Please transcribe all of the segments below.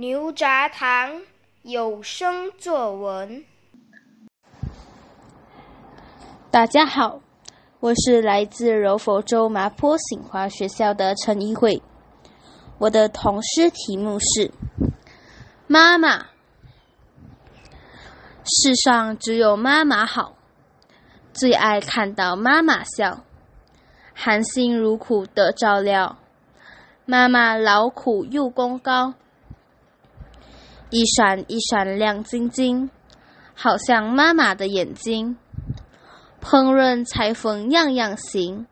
牛轧糖有声作文。大家好，我是来自柔佛州麻坡醒华学校的陈一慧。我的童诗题目是《妈妈》。世上只有妈妈好，最爱看到妈妈笑，含辛茹苦的照料，妈妈劳苦又功高。一闪一闪亮晶晶，好像妈妈的眼睛。烹饪裁缝样样行，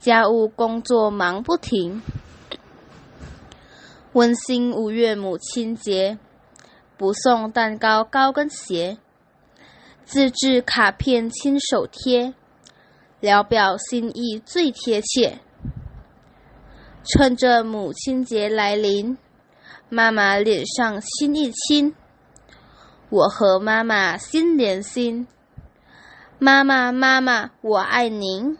家务工作忙不停。温馨五月母亲节，不送蛋糕高跟鞋，自制卡片亲手贴，聊表心意最贴切。趁着母亲节来临。妈妈脸上亲一亲，我和妈妈心连心。妈妈，妈妈，我爱您。